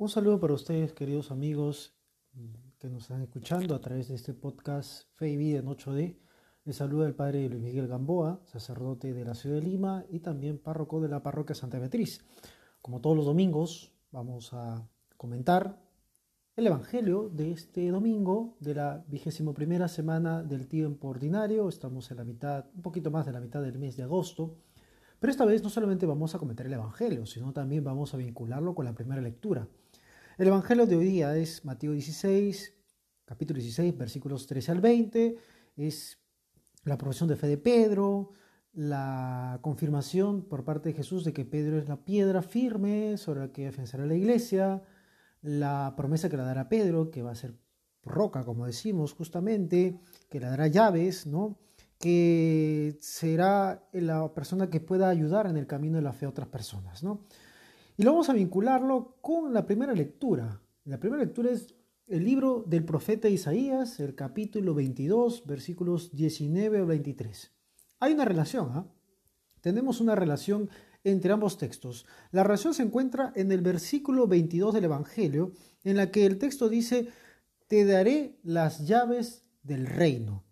Un saludo para ustedes, queridos amigos que nos están escuchando a través de este podcast Fe y Vida en 8D. Les saluda el padre Luis Miguel Gamboa, sacerdote de la ciudad de Lima y también párroco de la parroquia Santa Beatriz. Como todos los domingos, vamos a comentar el Evangelio de este domingo de la vigésimo primera semana del tiempo ordinario. Estamos en la mitad, un poquito más de la mitad del mes de agosto. Pero esta vez no solamente vamos a comentar el Evangelio, sino también vamos a vincularlo con la primera lectura. El Evangelio de hoy día es Mateo 16, capítulo 16, versículos 13 al 20. Es la profesión de fe de Pedro, la confirmación por parte de Jesús de que Pedro es la piedra firme sobre la que defenderá la iglesia, la promesa que le dará Pedro, que va a ser roca, como decimos justamente, que le dará llaves, ¿no? que será la persona que pueda ayudar en el camino de la fe a otras personas. ¿no? Y lo vamos a vincularlo con la primera lectura. La primera lectura es el libro del profeta Isaías, el capítulo 22, versículos 19 al 23. Hay una relación, ¿ah? Tenemos una relación entre ambos textos. La relación se encuentra en el versículo 22 del Evangelio, en la que el texto dice, te daré las llaves del reino.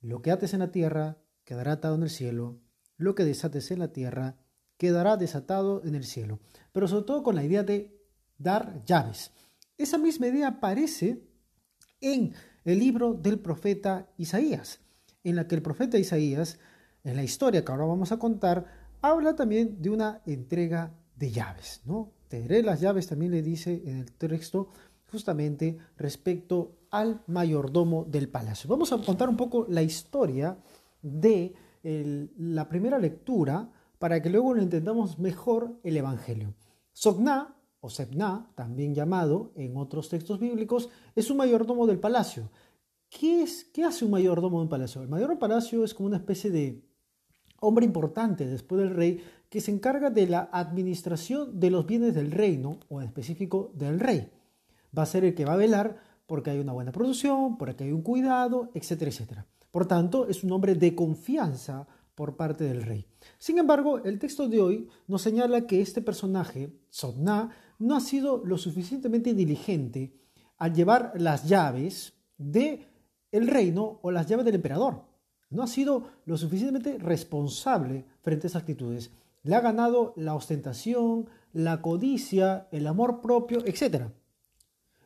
Lo que ates en la tierra quedará atado en el cielo, lo que desates en la tierra quedará desatado en el cielo. Pero sobre todo con la idea de dar llaves. Esa misma idea aparece en el libro del profeta Isaías, en la que el profeta Isaías, en la historia que ahora vamos a contar, habla también de una entrega de llaves. ¿no? Te las llaves, también le dice en el texto, justamente respecto al mayordomo del palacio. Vamos a contar un poco la historia de la primera lectura para que luego lo entendamos mejor el Evangelio. Sogná, o Sebná, también llamado en otros textos bíblicos, es un mayordomo del palacio. ¿Qué, es, ¿Qué hace un mayordomo de un palacio? El mayordomo del palacio es como una especie de hombre importante después del rey que se encarga de la administración de los bienes del reino, o en específico del rey. Va a ser el que va a velar porque hay una buena producción, porque hay un cuidado, etcétera, etcétera. Por tanto, es un hombre de confianza por parte del rey. Sin embargo, el texto de hoy nos señala que este personaje, Sodna, no ha sido lo suficientemente diligente al llevar las llaves de el reino o las llaves del emperador. No ha sido lo suficientemente responsable frente a esas actitudes. Le ha ganado la ostentación, la codicia, el amor propio, etc.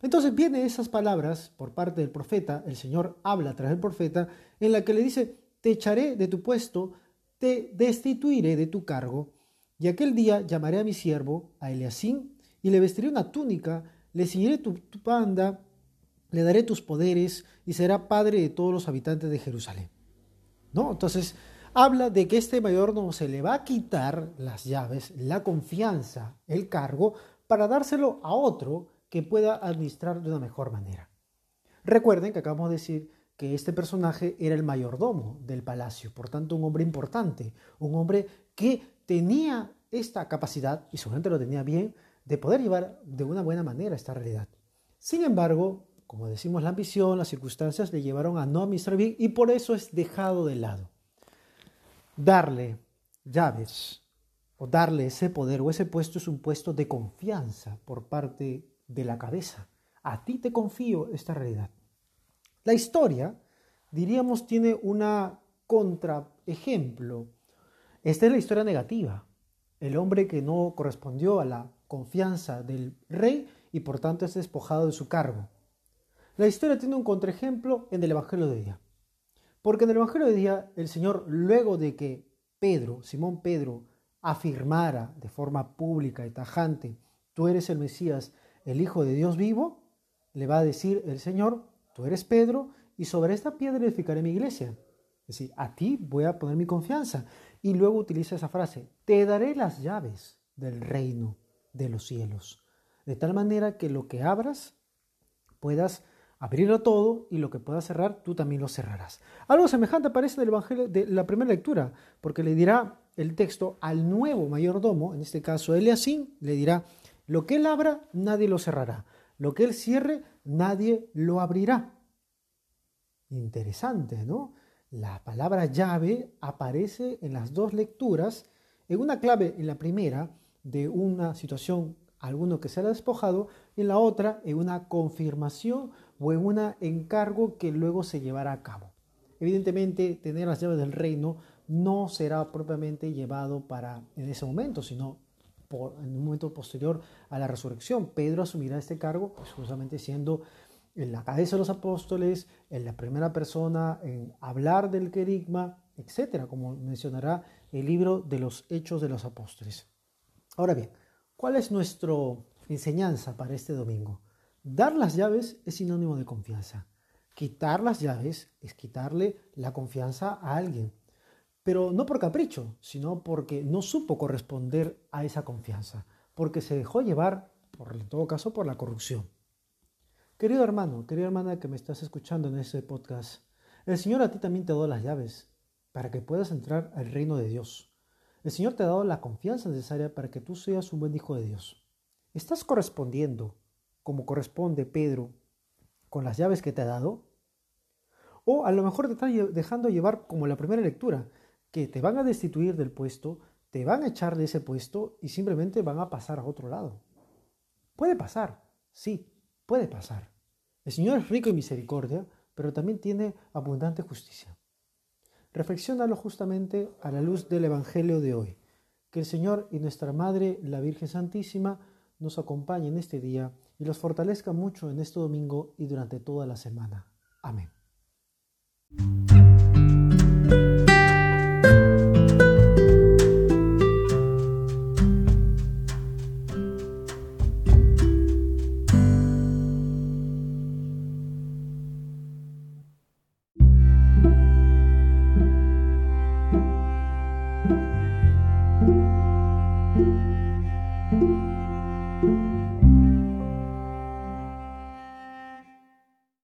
Entonces vienen esas palabras por parte del profeta, el Señor habla a través del profeta, en la que le dice, te echaré de tu puesto, te destituiré de tu cargo, y aquel día llamaré a mi siervo, a Eleasín, y le vestiré una túnica, le tu, tu banda, le daré tus poderes, y será padre de todos los habitantes de Jerusalén. ¿No? Entonces, habla de que este mayordomo se le va a quitar las llaves, la confianza, el cargo, para dárselo a otro que pueda administrar de una mejor manera. Recuerden que acabamos de decir que este personaje era el mayordomo del palacio, por tanto un hombre importante, un hombre que tenía esta capacidad, y su gente lo tenía bien, de poder llevar de una buena manera esta realidad. Sin embargo, como decimos, la ambición, las circunstancias le llevaron a no administrar bien y por eso es dejado de lado. Darle llaves o darle ese poder o ese puesto es un puesto de confianza por parte de la cabeza. A ti te confío esta realidad. La historia, diríamos, tiene una contraejemplo. Esta es la historia negativa. El hombre que no correspondió a la confianza del rey y por tanto es despojado de su cargo. La historia tiene un contraejemplo en el Evangelio de día. Porque en el Evangelio de día el Señor, luego de que Pedro, Simón Pedro, afirmara de forma pública y tajante, tú eres el Mesías, el Hijo de Dios vivo, le va a decir el Señor, Tú eres Pedro y sobre esta piedra edificaré mi iglesia. Es decir, a ti voy a poner mi confianza. Y luego utiliza esa frase, te daré las llaves del reino de los cielos. De tal manera que lo que abras puedas abrirlo todo y lo que puedas cerrar tú también lo cerrarás. Algo semejante aparece en el Evangelio de la primera lectura, porque le dirá el texto al nuevo mayordomo, en este caso Eliasín, le dirá, lo que él abra, nadie lo cerrará. Lo que él cierre, nadie lo abrirá. Interesante, ¿no? La palabra llave aparece en las dos lecturas en una clave en la primera de una situación alguno que será despojado, y en la otra en una confirmación o en un encargo que luego se llevará a cabo. Evidentemente, tener las llaves del reino no será propiamente llevado para en ese momento, sino por, en un momento posterior a la resurrección. Pedro asumirá este cargo, pues justamente siendo en la cabeza de los apóstoles, en la primera persona, en hablar del querigma, etcétera, como mencionará el libro de los Hechos de los Apóstoles. Ahora bien, ¿cuál es nuestra enseñanza para este domingo? Dar las llaves es sinónimo de confianza. Quitar las llaves es quitarle la confianza a alguien, pero no por capricho, sino porque no supo corresponder a esa confianza, porque se dejó llevar, por, en todo caso, por la corrupción. Querido hermano, querida hermana que me estás escuchando en este podcast, el Señor a ti también te da las llaves para que puedas entrar al reino de Dios. El Señor te ha dado la confianza necesaria para que tú seas un buen hijo de Dios. ¿Estás correspondiendo como corresponde Pedro con las llaves que te ha dado? O a lo mejor te estás dejando llevar como la primera lectura, que te van a destituir del puesto, te van a echar de ese puesto y simplemente van a pasar a otro lado. Puede pasar, sí, puede pasar. El Señor es rico en misericordia, pero también tiene abundante justicia. Reflexiónalo justamente a la luz del Evangelio de hoy. Que el Señor y nuestra Madre, la Virgen Santísima, nos acompañen en este día y los fortalezca mucho en este domingo y durante toda la semana. Amén.